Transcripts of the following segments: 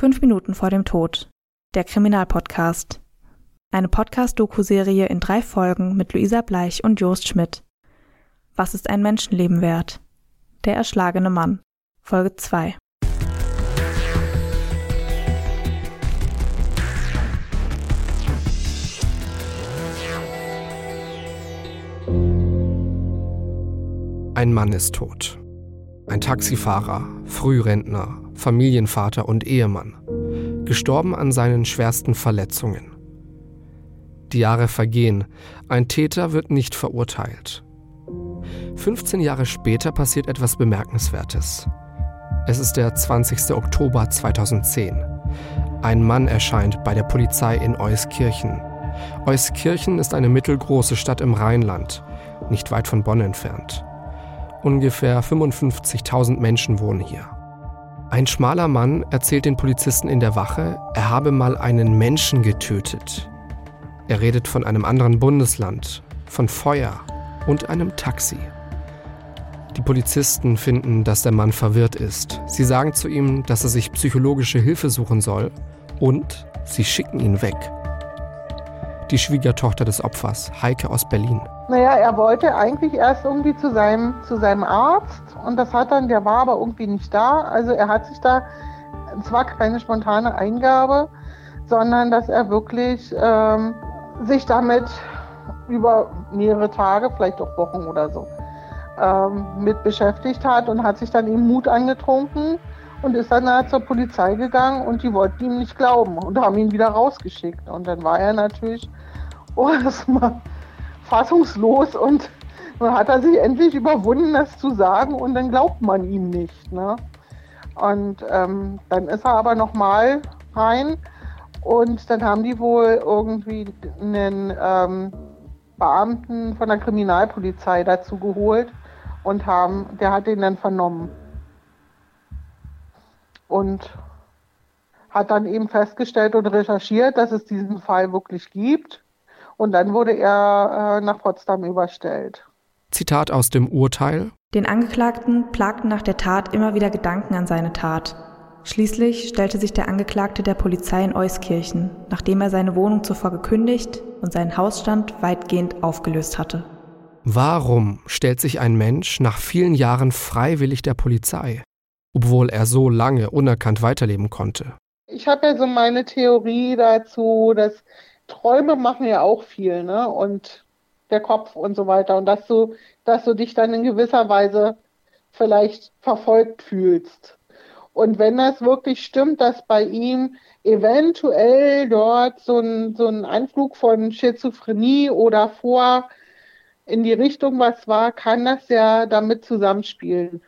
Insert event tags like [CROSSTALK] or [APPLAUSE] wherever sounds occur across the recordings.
Fünf Minuten vor dem Tod. Der Kriminalpodcast. Eine Podcast-Doku-Serie in drei Folgen mit Luisa Bleich und Jost Schmidt. Was ist ein Menschenleben wert? Der erschlagene Mann. Folge 2. Ein Mann ist tot. Ein Taxifahrer, Frührentner, Familienvater und Ehemann. Gestorben an seinen schwersten Verletzungen. Die Jahre vergehen, ein Täter wird nicht verurteilt. 15 Jahre später passiert etwas Bemerkenswertes. Es ist der 20. Oktober 2010. Ein Mann erscheint bei der Polizei in Euskirchen. Euskirchen ist eine mittelgroße Stadt im Rheinland, nicht weit von Bonn entfernt. Ungefähr 55.000 Menschen wohnen hier. Ein schmaler Mann erzählt den Polizisten in der Wache, er habe mal einen Menschen getötet. Er redet von einem anderen Bundesland, von Feuer und einem Taxi. Die Polizisten finden, dass der Mann verwirrt ist. Sie sagen zu ihm, dass er sich psychologische Hilfe suchen soll und sie schicken ihn weg. Die Schwiegertochter des Opfers, Heike aus Berlin. Naja, er wollte eigentlich erst irgendwie zu seinem, zu seinem Arzt und das hat dann, der war aber irgendwie nicht da. Also er hat sich da, es war keine spontane Eingabe, sondern dass er wirklich ähm, sich damit über mehrere Tage, vielleicht auch Wochen oder so, ähm, mit beschäftigt hat und hat sich dann eben Mut angetrunken und ist dann halt zur Polizei gegangen und die wollten ihm nicht glauben und haben ihn wieder rausgeschickt. Und dann war er natürlich oh, erstmal fassungslos und dann hat er sich endlich überwunden, das zu sagen und dann glaubt man ihm nicht. Ne? Und ähm, dann ist er aber nochmal rein und dann haben die wohl irgendwie einen ähm, Beamten von der Kriminalpolizei dazu geholt und haben, der hat ihn dann vernommen. Und hat dann eben festgestellt und recherchiert, dass es diesen Fall wirklich gibt und dann wurde er äh, nach Potsdam überstellt. Zitat aus dem Urteil. Den Angeklagten plagten nach der Tat immer wieder Gedanken an seine Tat. Schließlich stellte sich der Angeklagte der Polizei in Euskirchen, nachdem er seine Wohnung zuvor gekündigt und seinen Hausstand weitgehend aufgelöst hatte. Warum stellt sich ein Mensch nach vielen Jahren freiwillig der Polizei, obwohl er so lange unerkannt weiterleben konnte? Ich habe ja so meine Theorie dazu, dass Träume machen ja auch viel, ne? Und der Kopf und so weiter. Und dass du, dass du dich dann in gewisser Weise vielleicht verfolgt fühlst. Und wenn das wirklich stimmt, dass bei ihm eventuell dort so ein, so ein Anflug von Schizophrenie oder vor in die Richtung was war, kann das ja damit zusammenspielen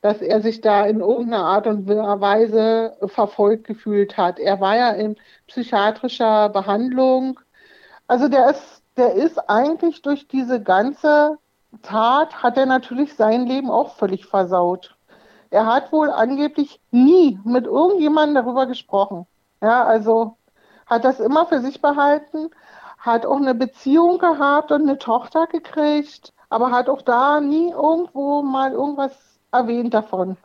dass er sich da in irgendeiner Art und Weise verfolgt gefühlt hat. Er war ja in psychiatrischer Behandlung. Also der ist, der ist eigentlich durch diese ganze Tat, hat er natürlich sein Leben auch völlig versaut. Er hat wohl angeblich nie mit irgendjemandem darüber gesprochen. Ja, also hat das immer für sich behalten, hat auch eine Beziehung gehabt und eine Tochter gekriegt, aber hat auch da nie irgendwo mal irgendwas erwähnt davon.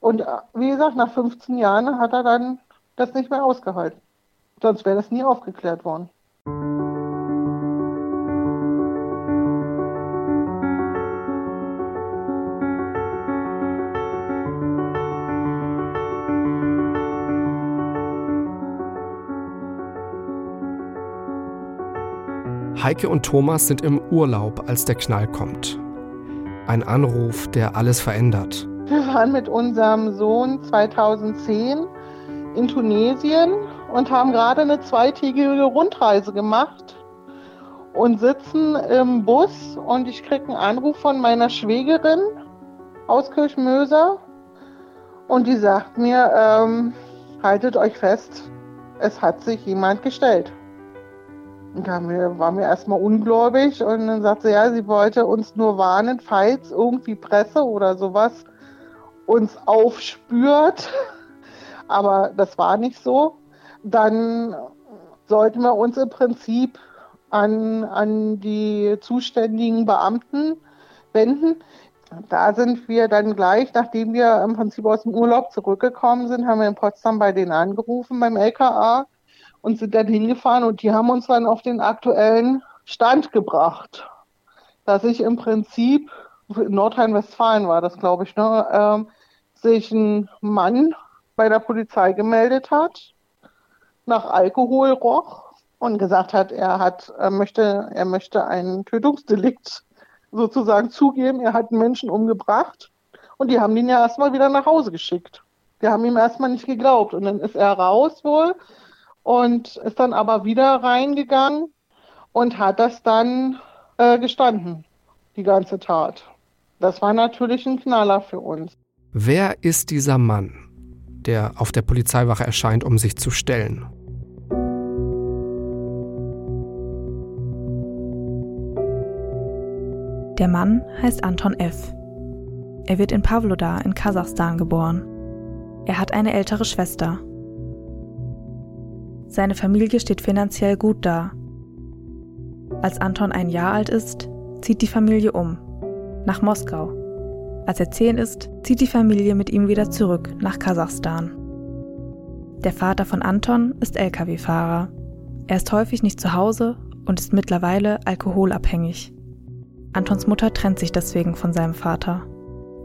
Und äh, wie gesagt, nach 15 Jahren hat er dann das nicht mehr ausgehalten. Sonst wäre das nie aufgeklärt worden. Heike und Thomas sind im Urlaub, als der Knall kommt. Ein Anruf, der alles verändert. Wir waren mit unserem Sohn 2010 in Tunesien und haben gerade eine zweitägige Rundreise gemacht und sitzen im Bus und ich kriege einen Anruf von meiner Schwägerin aus Kirchmöser und die sagt mir, ähm, haltet euch fest, es hat sich jemand gestellt. Da war mir erstmal ungläubig und dann sagte sie, ja, sie wollte uns nur warnen, falls irgendwie Presse oder sowas uns aufspürt. [LAUGHS] Aber das war nicht so. Dann sollten wir uns im Prinzip an, an die zuständigen Beamten wenden. da sind wir dann gleich, nachdem wir im Prinzip aus dem Urlaub zurückgekommen sind, haben wir in Potsdam bei denen angerufen beim LKA und sind dann hingefahren und die haben uns dann auf den aktuellen Stand gebracht, dass ich im Prinzip, in Nordrhein-Westfalen war das, glaube ich, ne, ähm, sich ein Mann bei der Polizei gemeldet hat, nach Alkohol roch und gesagt hat, er hat, er möchte, er möchte ein Tötungsdelikt sozusagen zugeben, er hat einen Menschen umgebracht und die haben ihn ja erstmal wieder nach Hause geschickt. Die haben ihm erstmal nicht geglaubt. Und dann ist er raus wohl und ist dann aber wieder reingegangen und hat das dann äh, gestanden, die ganze Tat. Das war natürlich ein Knaller für uns. Wer ist dieser Mann, der auf der Polizeiwache erscheint, um sich zu stellen? Der Mann heißt Anton F. Er wird in Pavlodar in Kasachstan geboren. Er hat eine ältere Schwester. Seine Familie steht finanziell gut da. Als Anton ein Jahr alt ist, zieht die Familie um, nach Moskau. Als er zehn ist, zieht die Familie mit ihm wieder zurück nach Kasachstan. Der Vater von Anton ist Lkw-Fahrer. Er ist häufig nicht zu Hause und ist mittlerweile alkoholabhängig. Antons Mutter trennt sich deswegen von seinem Vater.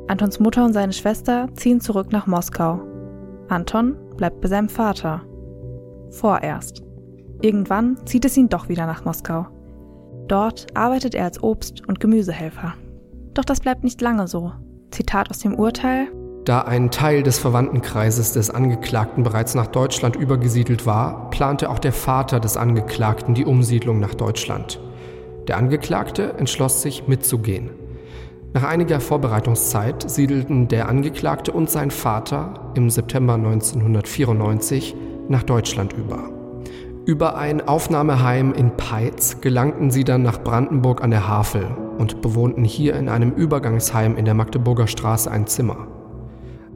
Antons Mutter und seine Schwester ziehen zurück nach Moskau. Anton bleibt bei seinem Vater. Vorerst. Irgendwann zieht es ihn doch wieder nach Moskau. Dort arbeitet er als Obst- und Gemüsehelfer. Doch das bleibt nicht lange so. Zitat aus dem Urteil. Da ein Teil des Verwandtenkreises des Angeklagten bereits nach Deutschland übergesiedelt war, plante auch der Vater des Angeklagten die Umsiedlung nach Deutschland. Der Angeklagte entschloss sich mitzugehen. Nach einiger Vorbereitungszeit siedelten der Angeklagte und sein Vater im September 1994 nach Deutschland über. Über ein Aufnahmeheim in Peitz gelangten sie dann nach Brandenburg an der Havel und bewohnten hier in einem Übergangsheim in der Magdeburger Straße ein Zimmer.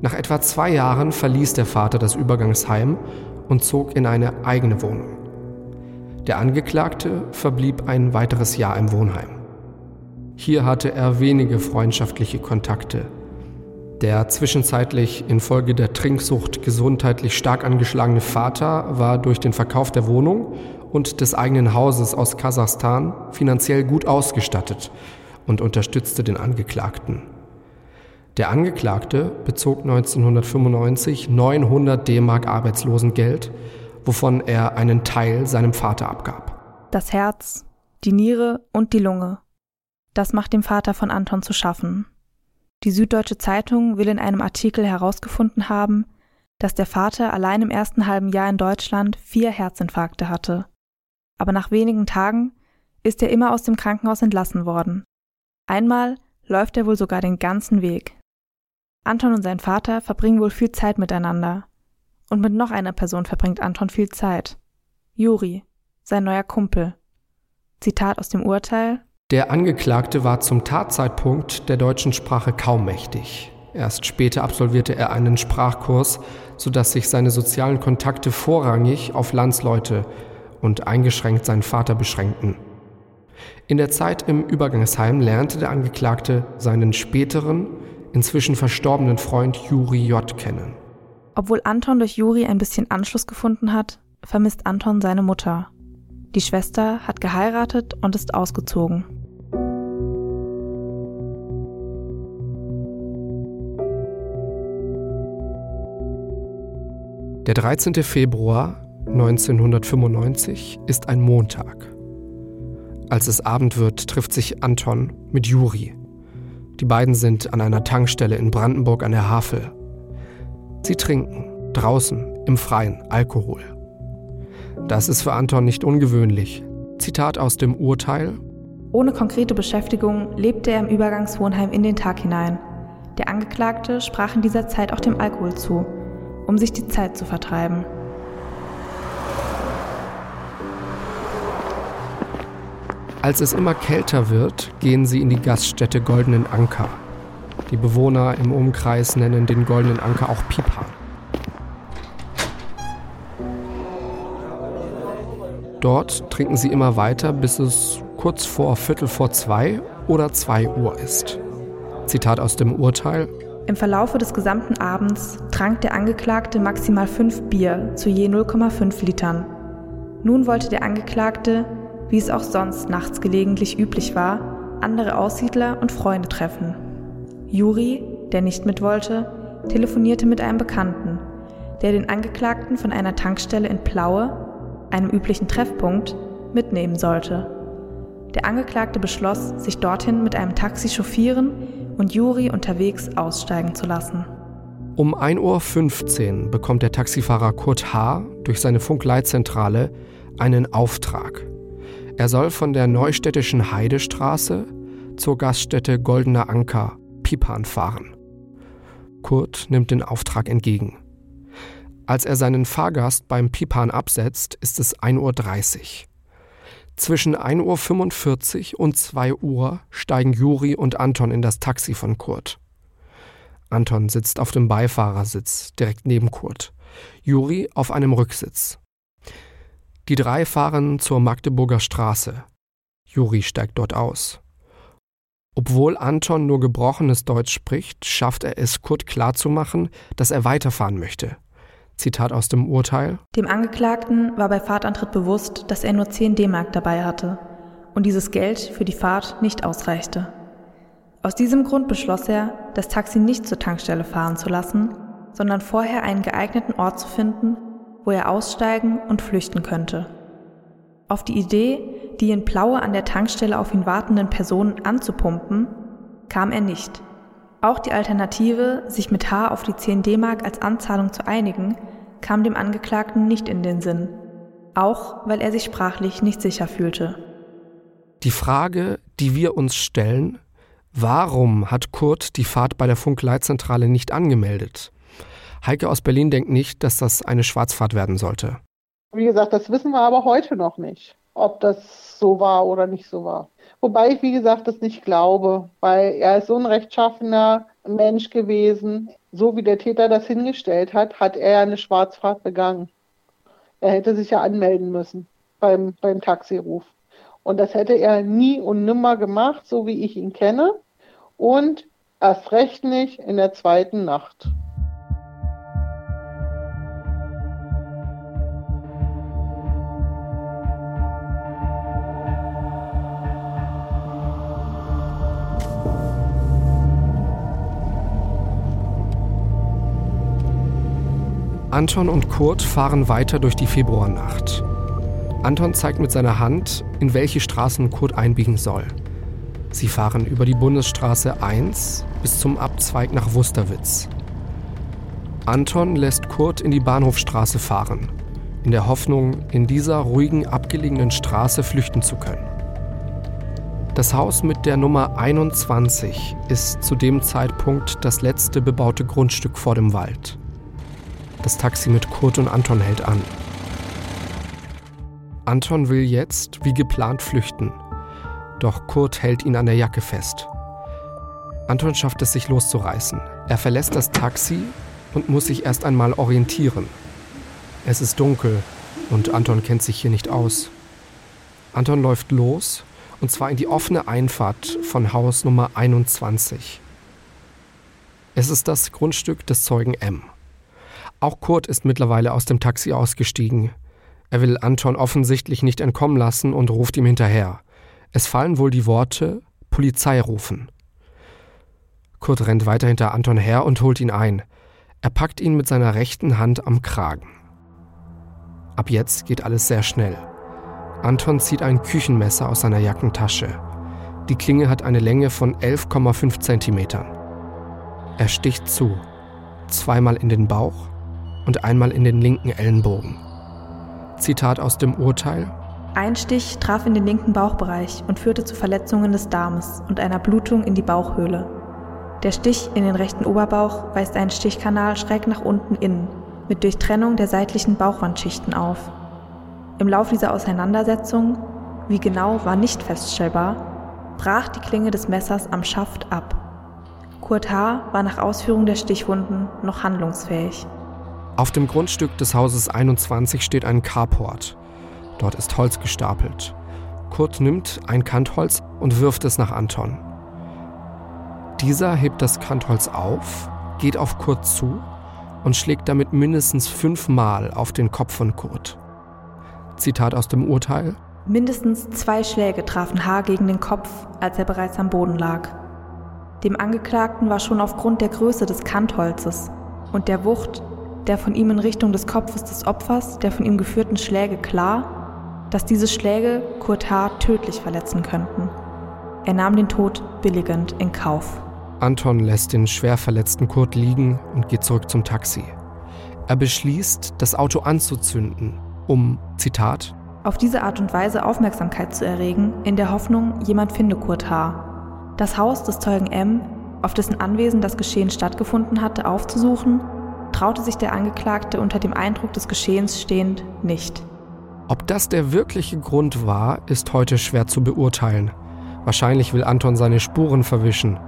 Nach etwa zwei Jahren verließ der Vater das Übergangsheim und zog in eine eigene Wohnung. Der Angeklagte verblieb ein weiteres Jahr im Wohnheim. Hier hatte er wenige freundschaftliche Kontakte. Der zwischenzeitlich infolge der Trinksucht gesundheitlich stark angeschlagene Vater war durch den Verkauf der Wohnung und des eigenen Hauses aus Kasachstan finanziell gut ausgestattet und unterstützte den Angeklagten. Der Angeklagte bezog 1995 900 D-Mark Arbeitslosengeld wovon er einen Teil seinem Vater abgab. Das Herz, die Niere und die Lunge. Das macht dem Vater von Anton zu schaffen. Die Süddeutsche Zeitung will in einem Artikel herausgefunden haben, dass der Vater allein im ersten halben Jahr in Deutschland vier Herzinfarkte hatte. Aber nach wenigen Tagen ist er immer aus dem Krankenhaus entlassen worden. Einmal läuft er wohl sogar den ganzen Weg. Anton und sein Vater verbringen wohl viel Zeit miteinander. Und mit noch einer Person verbringt Anton viel Zeit. Juri, sein neuer Kumpel. Zitat aus dem Urteil. Der Angeklagte war zum Tatzeitpunkt der deutschen Sprache kaum mächtig. Erst später absolvierte er einen Sprachkurs, sodass sich seine sozialen Kontakte vorrangig auf Landsleute und eingeschränkt seinen Vater beschränkten. In der Zeit im Übergangsheim lernte der Angeklagte seinen späteren, inzwischen verstorbenen Freund Juri J. kennen. Obwohl Anton durch Juri ein bisschen Anschluss gefunden hat, vermisst Anton seine Mutter. Die Schwester hat geheiratet und ist ausgezogen. Der 13. Februar 1995 ist ein Montag. Als es Abend wird, trifft sich Anton mit Juri. Die beiden sind an einer Tankstelle in Brandenburg an der Havel. Sie trinken, draußen, im Freien, Alkohol. Das ist für Anton nicht ungewöhnlich. Zitat aus dem Urteil. Ohne konkrete Beschäftigung lebte er im Übergangswohnheim in den Tag hinein. Der Angeklagte sprach in dieser Zeit auch dem Alkohol zu, um sich die Zeit zu vertreiben. Als es immer kälter wird, gehen sie in die Gaststätte Goldenen Anker. Die Bewohner im Umkreis nennen den goldenen Anker auch Pipa. Dort trinken sie immer weiter, bis es kurz vor Viertel vor zwei oder zwei Uhr ist. Zitat aus dem Urteil. Im Verlaufe des gesamten Abends trank der Angeklagte maximal fünf Bier zu je 0,5 Litern. Nun wollte der Angeklagte, wie es auch sonst nachts gelegentlich üblich war, andere Aussiedler und Freunde treffen. Juri, der nicht mit wollte, telefonierte mit einem Bekannten, der den Angeklagten von einer Tankstelle in Plaue, einem üblichen Treffpunkt, mitnehmen sollte. Der Angeklagte beschloss, sich dorthin mit einem Taxi chauffieren und Juri unterwegs aussteigen zu lassen. Um 1.15 Uhr bekommt der Taxifahrer Kurt H. durch seine Funkleitzentrale einen Auftrag. Er soll von der neustädtischen Heidestraße zur Gaststätte Goldener Anker Pipan fahren. Kurt nimmt den Auftrag entgegen. Als er seinen Fahrgast beim Pipan absetzt, ist es 1.30 Uhr. Zwischen 1.45 Uhr und 2 Uhr steigen Juri und Anton in das Taxi von Kurt. Anton sitzt auf dem Beifahrersitz direkt neben Kurt, Juri auf einem Rücksitz. Die drei fahren zur Magdeburger Straße. Juri steigt dort aus. Obwohl Anton nur gebrochenes Deutsch spricht, schafft er es, Kurt klarzumachen, dass er weiterfahren möchte. Zitat aus dem Urteil. Dem Angeklagten war bei Fahrtantritt bewusst, dass er nur 10 D-Mark dabei hatte und dieses Geld für die Fahrt nicht ausreichte. Aus diesem Grund beschloss er, das Taxi nicht zur Tankstelle fahren zu lassen, sondern vorher einen geeigneten Ort zu finden, wo er aussteigen und flüchten könnte. Auf die Idee, die in Plaue an der Tankstelle auf ihn wartenden Personen anzupumpen, kam er nicht. Auch die Alternative, sich mit H auf die 10 D-Mark als Anzahlung zu einigen, kam dem Angeklagten nicht in den Sinn, auch weil er sich sprachlich nicht sicher fühlte. Die Frage, die wir uns stellen, warum hat Kurt die Fahrt bei der Funkleitzentrale nicht angemeldet? Heike aus Berlin denkt nicht, dass das eine Schwarzfahrt werden sollte. Wie gesagt, das wissen wir aber heute noch nicht, ob das so war oder nicht so war. Wobei ich, wie gesagt, das nicht glaube, weil er ist so ein rechtschaffener Mensch gewesen. So wie der Täter das hingestellt hat, hat er eine Schwarzfahrt begangen. Er hätte sich ja anmelden müssen beim, beim Taxiruf. Und das hätte er nie und nimmer gemacht, so wie ich ihn kenne. Und erst recht nicht in der zweiten Nacht. Anton und Kurt fahren weiter durch die Februarnacht. Anton zeigt mit seiner Hand, in welche Straßen Kurt einbiegen soll. Sie fahren über die Bundesstraße 1 bis zum Abzweig nach Wusterwitz. Anton lässt Kurt in die Bahnhofstraße fahren, in der Hoffnung, in dieser ruhigen, abgelegenen Straße flüchten zu können. Das Haus mit der Nummer 21 ist zu dem Zeitpunkt das letzte bebaute Grundstück vor dem Wald. Das Taxi mit Kurt und Anton hält an. Anton will jetzt, wie geplant, flüchten. Doch Kurt hält ihn an der Jacke fest. Anton schafft es, sich loszureißen. Er verlässt das Taxi und muss sich erst einmal orientieren. Es ist dunkel und Anton kennt sich hier nicht aus. Anton läuft los und zwar in die offene Einfahrt von Haus Nummer 21. Es ist das Grundstück des Zeugen M. Auch Kurt ist mittlerweile aus dem Taxi ausgestiegen. Er will Anton offensichtlich nicht entkommen lassen und ruft ihm hinterher. Es fallen wohl die Worte Polizei rufen. Kurt rennt weiter hinter Anton her und holt ihn ein. Er packt ihn mit seiner rechten Hand am Kragen. Ab jetzt geht alles sehr schnell. Anton zieht ein Küchenmesser aus seiner Jackentasche. Die Klinge hat eine Länge von 11,5 Zentimetern. Er sticht zu, zweimal in den Bauch und einmal in den linken Ellenbogen. Zitat aus dem Urteil. Ein Stich traf in den linken Bauchbereich und führte zu Verletzungen des Darmes und einer Blutung in die Bauchhöhle. Der Stich in den rechten Oberbauch weist einen Stichkanal schräg nach unten innen, mit Durchtrennung der seitlichen Bauchwandschichten auf. Im Lauf dieser Auseinandersetzung, wie genau war nicht feststellbar, brach die Klinge des Messers am Schaft ab. Kurt H. war nach Ausführung der Stichwunden noch handlungsfähig. Auf dem Grundstück des Hauses 21 steht ein Carport. Dort ist Holz gestapelt. Kurt nimmt ein Kantholz und wirft es nach Anton. Dieser hebt das Kantholz auf, geht auf Kurt zu und schlägt damit mindestens fünfmal auf den Kopf von Kurt. Zitat aus dem Urteil. Mindestens zwei Schläge trafen H. gegen den Kopf, als er bereits am Boden lag. Dem Angeklagten war schon aufgrund der Größe des Kantholzes und der Wucht der von ihm in Richtung des Kopfes des Opfers der von ihm geführten Schläge klar, dass diese Schläge Kurt H. tödlich verletzen könnten. Er nahm den Tod billigend in Kauf. Anton lässt den schwer verletzten Kurt liegen und geht zurück zum Taxi. Er beschließt, das Auto anzuzünden, um, Zitat, auf diese Art und Weise Aufmerksamkeit zu erregen, in der Hoffnung, jemand finde Kurt H. Das Haus des Zeugen M, auf dessen Anwesen das Geschehen stattgefunden hatte, aufzusuchen, traute sich der Angeklagte unter dem Eindruck des Geschehens stehend nicht. Ob das der wirkliche Grund war, ist heute schwer zu beurteilen. Wahrscheinlich will Anton seine Spuren verwischen.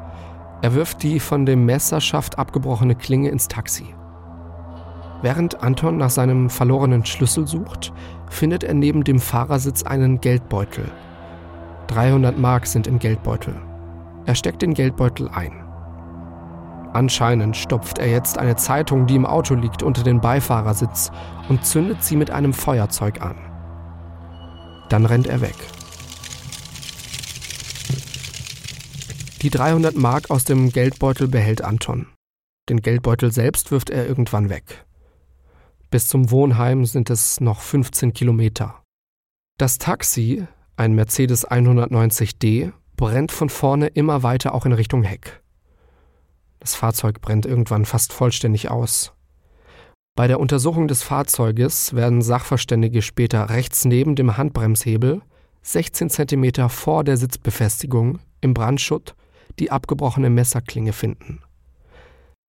Er wirft die von dem Messerschaft abgebrochene Klinge ins Taxi. Während Anton nach seinem verlorenen Schlüssel sucht, findet er neben dem Fahrersitz einen Geldbeutel. 300 Mark sind im Geldbeutel. Er steckt den Geldbeutel ein. Anscheinend stopft er jetzt eine Zeitung, die im Auto liegt, unter den Beifahrersitz und zündet sie mit einem Feuerzeug an. Dann rennt er weg. Die 300 Mark aus dem Geldbeutel behält Anton. Den Geldbeutel selbst wirft er irgendwann weg. Bis zum Wohnheim sind es noch 15 Kilometer. Das Taxi, ein Mercedes 190D, brennt von vorne immer weiter auch in Richtung Heck. Das Fahrzeug brennt irgendwann fast vollständig aus. Bei der Untersuchung des Fahrzeuges werden Sachverständige später rechts neben dem Handbremshebel, 16 cm vor der Sitzbefestigung, im Brandschutt die abgebrochene Messerklinge finden.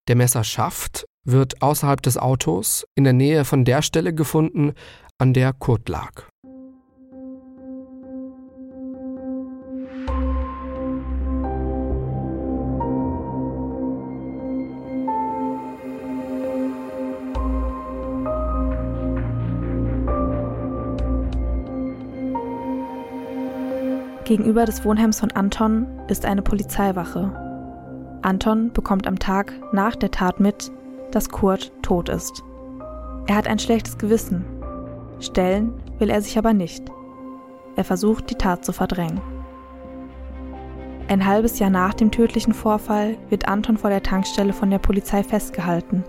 Der Messerschaft wird außerhalb des Autos in der Nähe von der Stelle gefunden, an der Kurt lag. Gegenüber des Wohnheims von Anton ist eine Polizeiwache. Anton bekommt am Tag nach der Tat mit, dass Kurt tot ist. Er hat ein schlechtes Gewissen. Stellen will er sich aber nicht. Er versucht, die Tat zu verdrängen. Ein halbes Jahr nach dem tödlichen Vorfall wird Anton vor der Tankstelle von der Polizei festgehalten,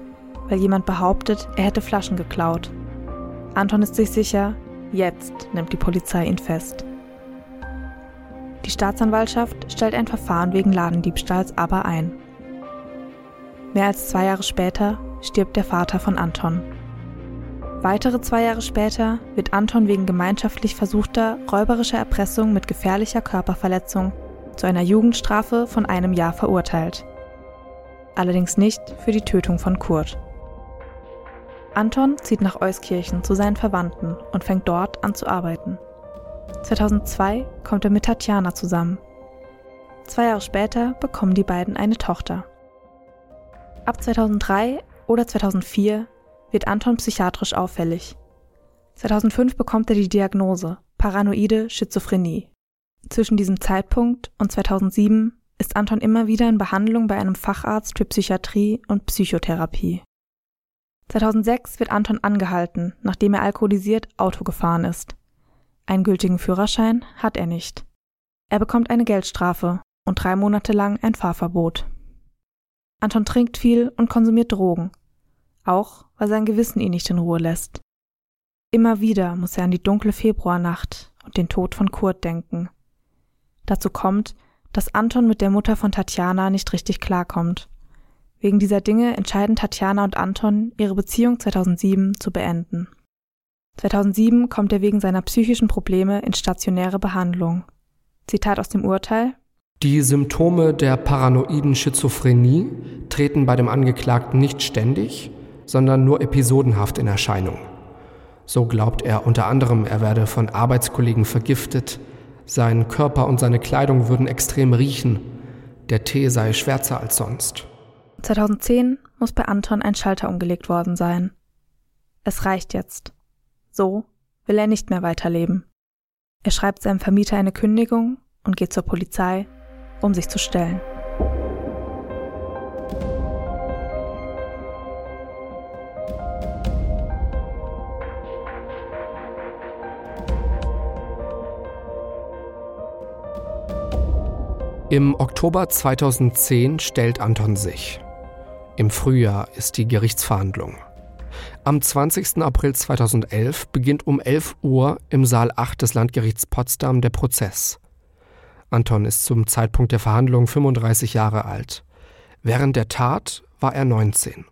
weil jemand behauptet, er hätte Flaschen geklaut. Anton ist sich sicher, jetzt nimmt die Polizei ihn fest. Die Staatsanwaltschaft stellt ein Verfahren wegen Ladendiebstahls aber ein. Mehr als zwei Jahre später stirbt der Vater von Anton. Weitere zwei Jahre später wird Anton wegen gemeinschaftlich versuchter räuberischer Erpressung mit gefährlicher Körperverletzung zu einer Jugendstrafe von einem Jahr verurteilt. Allerdings nicht für die Tötung von Kurt. Anton zieht nach Euskirchen zu seinen Verwandten und fängt dort an zu arbeiten. 2002 kommt er mit Tatjana zusammen. Zwei Jahre später bekommen die beiden eine Tochter. Ab 2003 oder 2004 wird Anton psychiatrisch auffällig. 2005 bekommt er die Diagnose paranoide Schizophrenie. Zwischen diesem Zeitpunkt und 2007 ist Anton immer wieder in Behandlung bei einem Facharzt für Psychiatrie und Psychotherapie. 2006 wird Anton angehalten, nachdem er alkoholisiert Auto gefahren ist. Einen gültigen Führerschein hat er nicht. Er bekommt eine Geldstrafe und drei Monate lang ein Fahrverbot. Anton trinkt viel und konsumiert Drogen, auch weil sein Gewissen ihn nicht in Ruhe lässt. Immer wieder muss er an die dunkle Februarnacht und den Tod von Kurt denken. Dazu kommt, dass Anton mit der Mutter von Tatjana nicht richtig klarkommt. Wegen dieser Dinge entscheiden Tatjana und Anton, ihre Beziehung 2007 zu beenden. 2007 kommt er wegen seiner psychischen Probleme in stationäre Behandlung. Zitat aus dem Urteil. Die Symptome der paranoiden Schizophrenie treten bei dem Angeklagten nicht ständig, sondern nur episodenhaft in Erscheinung. So glaubt er unter anderem, er werde von Arbeitskollegen vergiftet, sein Körper und seine Kleidung würden extrem riechen, der Tee sei schwärzer als sonst. 2010 muss bei Anton ein Schalter umgelegt worden sein. Es reicht jetzt. So will er nicht mehr weiterleben. Er schreibt seinem Vermieter eine Kündigung und geht zur Polizei, um sich zu stellen. Im Oktober 2010 stellt Anton sich. Im Frühjahr ist die Gerichtsverhandlung. Am 20. April 2011 beginnt um 11 Uhr im Saal 8 des Landgerichts Potsdam der Prozess. Anton ist zum Zeitpunkt der Verhandlung 35 Jahre alt. Während der Tat war er 19.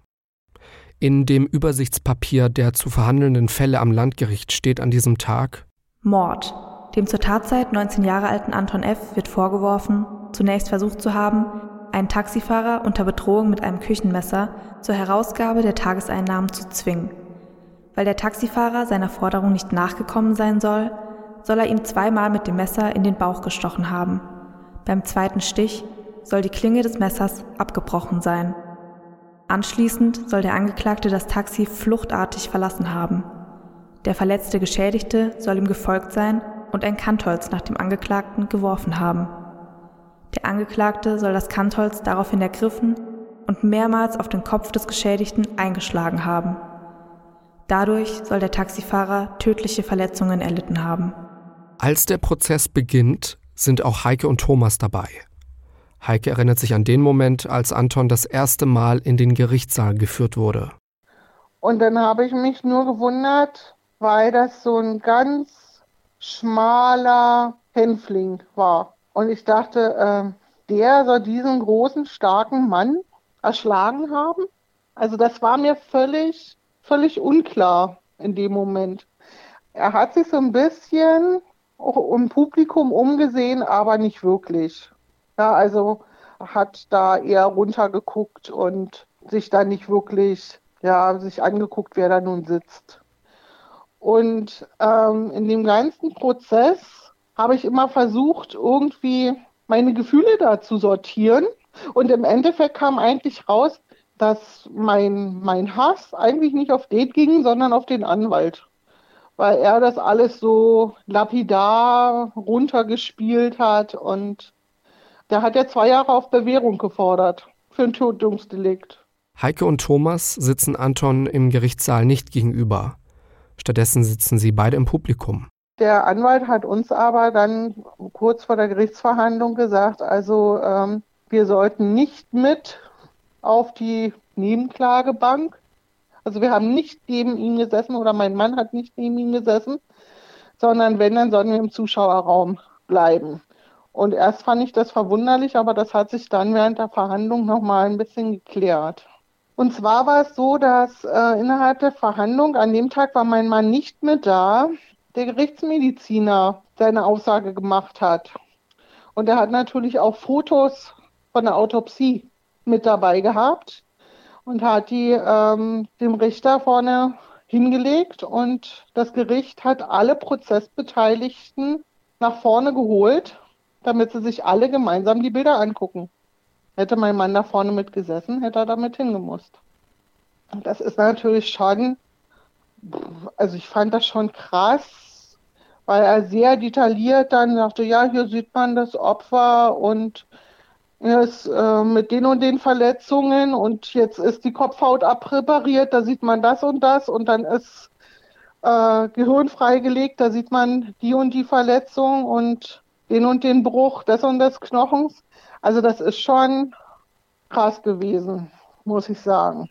In dem Übersichtspapier der zu verhandelnden Fälle am Landgericht steht an diesem Tag Mord. Dem zur Tatzeit 19 Jahre alten Anton F. wird vorgeworfen, zunächst versucht zu haben, einen Taxifahrer unter Bedrohung mit einem Küchenmesser zur Herausgabe der Tageseinnahmen zu zwingen. Weil der Taxifahrer seiner Forderung nicht nachgekommen sein soll, soll er ihm zweimal mit dem Messer in den Bauch gestochen haben. Beim zweiten Stich soll die Klinge des Messers abgebrochen sein. Anschließend soll der Angeklagte das Taxi fluchtartig verlassen haben. Der verletzte Geschädigte soll ihm gefolgt sein und ein Kantholz nach dem Angeklagten geworfen haben. Der Angeklagte soll das Kantholz daraufhin ergriffen und mehrmals auf den Kopf des Geschädigten eingeschlagen haben. Dadurch soll der Taxifahrer tödliche Verletzungen erlitten haben. Als der Prozess beginnt, sind auch Heike und Thomas dabei. Heike erinnert sich an den Moment, als Anton das erste Mal in den Gerichtssaal geführt wurde. Und dann habe ich mich nur gewundert, weil das so ein ganz schmaler Hänfling war. Und ich dachte, äh, der soll diesen großen, starken Mann erschlagen haben. Also das war mir völlig, völlig unklar in dem Moment. Er hat sich so ein bisschen im Publikum umgesehen, aber nicht wirklich. Ja, also hat da eher runtergeguckt und sich da nicht wirklich, ja, sich angeguckt, wer da nun sitzt. Und ähm, in dem ganzen Prozess habe ich immer versucht, irgendwie meine Gefühle da zu sortieren. Und im Endeffekt kam eigentlich raus, dass mein, mein Hass eigentlich nicht auf den ging, sondern auf den Anwalt. Weil er das alles so lapidar runtergespielt hat und der hat ja zwei Jahre auf Bewährung gefordert für ein Tötungsdelikt. Heike und Thomas sitzen Anton im Gerichtssaal nicht gegenüber. Stattdessen sitzen sie beide im Publikum. Der Anwalt hat uns aber dann kurz vor der Gerichtsverhandlung gesagt, also ähm, wir sollten nicht mit auf die Nebenklagebank. Also wir haben nicht neben ihm gesessen oder mein Mann hat nicht neben ihm gesessen, sondern wenn, dann sollen wir im Zuschauerraum bleiben. Und erst fand ich das verwunderlich, aber das hat sich dann während der Verhandlung nochmal ein bisschen geklärt. Und zwar war es so, dass äh, innerhalb der Verhandlung, an dem Tag war mein Mann nicht mehr da, der Gerichtsmediziner seine Aussage gemacht hat. Und er hat natürlich auch Fotos von der Autopsie mit dabei gehabt und hat die ähm, dem Richter vorne hingelegt und das Gericht hat alle Prozessbeteiligten nach vorne geholt, damit sie sich alle gemeinsam die Bilder angucken. Hätte mein Mann da vorne mitgesessen, hätte er damit hingemusst. Das ist natürlich schon also ich fand das schon krass, weil er sehr detailliert dann sagte, ja, hier sieht man das Opfer und ist äh, mit den und den Verletzungen und jetzt ist die Kopfhaut abpräpariert, da sieht man das und das und dann ist äh, Gehirn freigelegt, da sieht man die und die Verletzung und den und den Bruch des und des Knochens. Also das ist schon krass gewesen, muss ich sagen.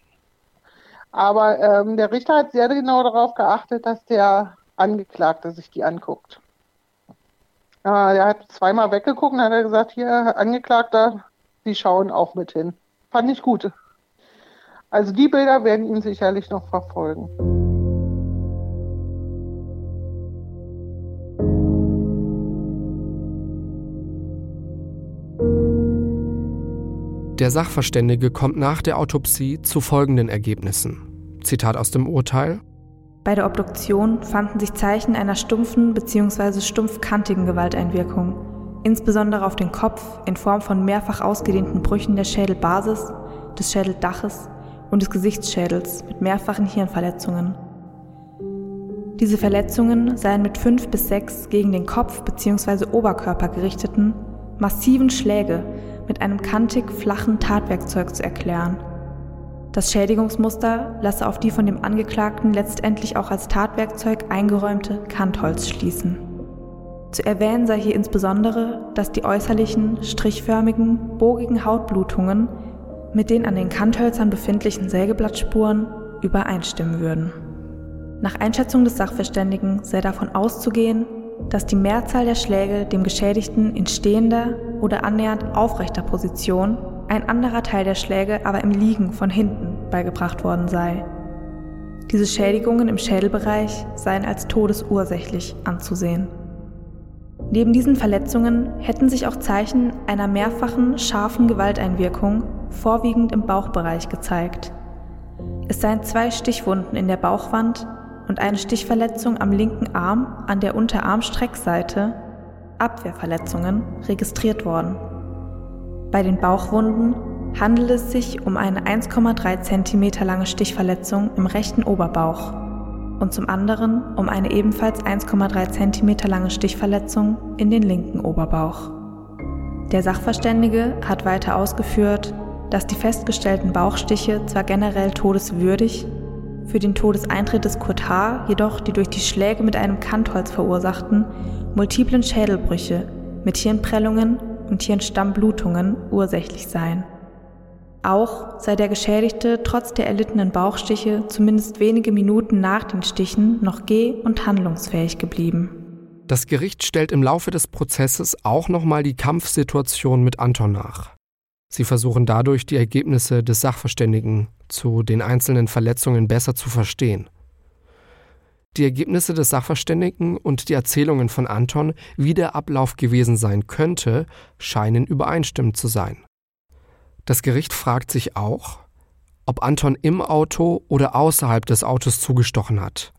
Aber ähm, der Richter hat sehr genau darauf geachtet, dass der Angeklagte sich die anguckt. Äh, er hat zweimal weggeguckt und hat er gesagt, hier, Angeklagter, Sie schauen auch mit hin. Fand ich gut. Also die Bilder werden ihn sicherlich noch verfolgen. Der Sachverständige kommt nach der Autopsie zu folgenden Ergebnissen. Zitat aus dem Urteil. Bei der Obduktion fanden sich Zeichen einer stumpfen bzw. stumpfkantigen Gewalteinwirkung, insbesondere auf den Kopf in Form von mehrfach ausgedehnten Brüchen der Schädelbasis, des Schädeldaches und des Gesichtsschädels mit mehrfachen Hirnverletzungen. Diese Verletzungen seien mit fünf bis sechs gegen den Kopf bzw. Oberkörper gerichteten, massiven Schläge mit einem kantig flachen Tatwerkzeug zu erklären. Das Schädigungsmuster lasse auf die von dem Angeklagten letztendlich auch als Tatwerkzeug eingeräumte Kantholz schließen. Zu erwähnen sei hier insbesondere, dass die äußerlichen, strichförmigen, bogigen Hautblutungen mit den an den Kanthölzern befindlichen Sägeblattspuren übereinstimmen würden. Nach Einschätzung des Sachverständigen sei davon auszugehen, dass die Mehrzahl der Schläge dem Geschädigten in stehender oder annähernd aufrechter Position, ein anderer Teil der Schläge aber im Liegen von hinten beigebracht worden sei. Diese Schädigungen im Schädelbereich seien als todesursächlich anzusehen. Neben diesen Verletzungen hätten sich auch Zeichen einer mehrfachen scharfen Gewalteinwirkung vorwiegend im Bauchbereich gezeigt. Es seien zwei Stichwunden in der Bauchwand und eine Stichverletzung am linken Arm an der Unterarmstreckseite, Abwehrverletzungen, registriert worden. Bei den Bauchwunden handelt es sich um eine 1,3 cm lange Stichverletzung im rechten Oberbauch und zum anderen um eine ebenfalls 1,3 cm lange Stichverletzung in den linken Oberbauch. Der Sachverständige hat weiter ausgeführt, dass die festgestellten Bauchstiche zwar generell todeswürdig, für den Todeseintritt des Kurt H. jedoch die durch die Schläge mit einem Kantholz verursachten multiplen Schädelbrüche mit Hirnprellungen und Hirnstammblutungen ursächlich seien. Auch sei der Geschädigte trotz der erlittenen Bauchstiche zumindest wenige Minuten nach den Stichen noch geh- und handlungsfähig geblieben. Das Gericht stellt im Laufe des Prozesses auch nochmal die Kampfsituation mit Anton nach. Sie versuchen dadurch, die Ergebnisse des Sachverständigen zu den einzelnen Verletzungen besser zu verstehen. Die Ergebnisse des Sachverständigen und die Erzählungen von Anton, wie der Ablauf gewesen sein könnte, scheinen übereinstimmend zu sein. Das Gericht fragt sich auch, ob Anton im Auto oder außerhalb des Autos zugestochen hat.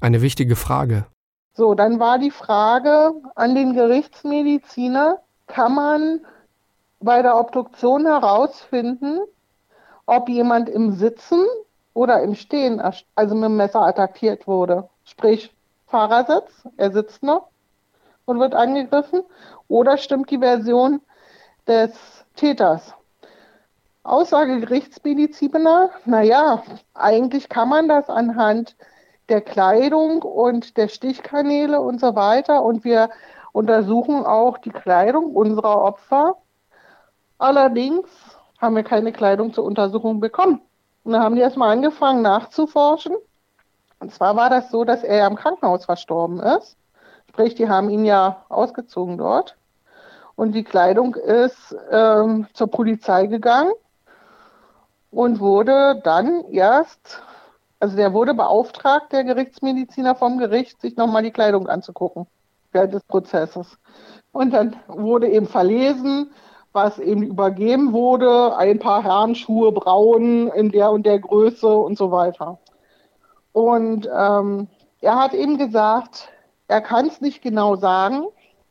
Eine wichtige Frage. So, dann war die Frage an den Gerichtsmediziner, kann man bei der Obduktion herausfinden, ob jemand im Sitzen oder im Stehen, also mit dem Messer attackiert wurde. Sprich, Fahrersitz, er sitzt noch und wird angegriffen, oder stimmt die Version des Täters? Aussage Gerichtsmediziner, naja, eigentlich kann man das anhand der Kleidung und der Stichkanäle und so weiter. Und wir untersuchen auch die Kleidung unserer Opfer. Allerdings haben wir keine Kleidung zur Untersuchung bekommen. Und dann haben die erstmal angefangen nachzuforschen. Und zwar war das so, dass er ja im Krankenhaus verstorben ist. Sprich, die haben ihn ja ausgezogen dort. Und die Kleidung ist ähm, zur Polizei gegangen und wurde dann erst, also der wurde beauftragt, der Gerichtsmediziner vom Gericht, sich nochmal die Kleidung anzugucken während des Prozesses. Und dann wurde eben verlesen, was eben übergeben wurde, ein paar Herrenschuhe braun in der und der Größe und so weiter. Und ähm, er hat eben gesagt, er kann es nicht genau sagen.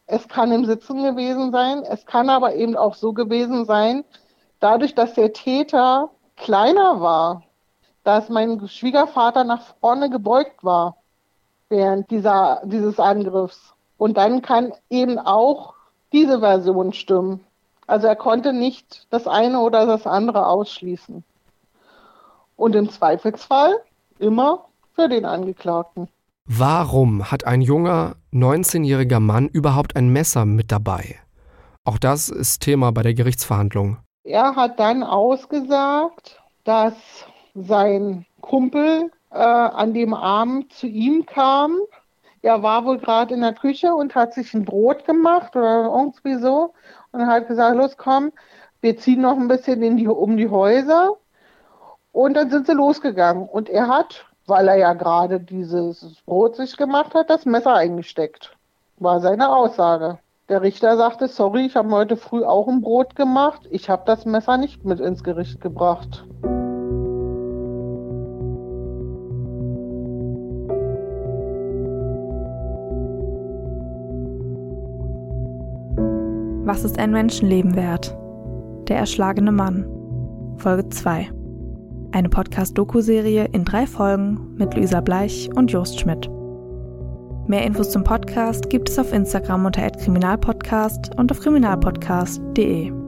Es kann im Sitzen gewesen sein. Es kann aber eben auch so gewesen sein, dadurch, dass der Täter kleiner war, dass mein Schwiegervater nach vorne gebeugt war während dieser, dieses Angriffs. Und dann kann eben auch diese Version stimmen. Also er konnte nicht das eine oder das andere ausschließen. Und im Zweifelsfall immer für den Angeklagten. Warum hat ein junger, 19-jähriger Mann überhaupt ein Messer mit dabei? Auch das ist Thema bei der Gerichtsverhandlung. Er hat dann ausgesagt, dass sein Kumpel äh, an dem Abend zu ihm kam. Er war wohl gerade in der Küche und hat sich ein Brot gemacht oder irgendwie so und hat gesagt, los komm, wir ziehen noch ein bisschen die, um die Häuser. Und dann sind sie losgegangen. Und er hat, weil er ja gerade dieses Brot sich gemacht hat, das Messer eingesteckt. War seine Aussage. Der Richter sagte, sorry, ich habe heute früh auch ein Brot gemacht. Ich habe das Messer nicht mit ins Gericht gebracht. Was ist ein Menschenleben wert? Der erschlagene Mann. Folge 2. Eine Podcast-Doku-Serie in drei Folgen mit Luisa Bleich und Jost Schmidt. Mehr Infos zum Podcast gibt es auf Instagram unter @kriminalpodcast und auf kriminalpodcast.de.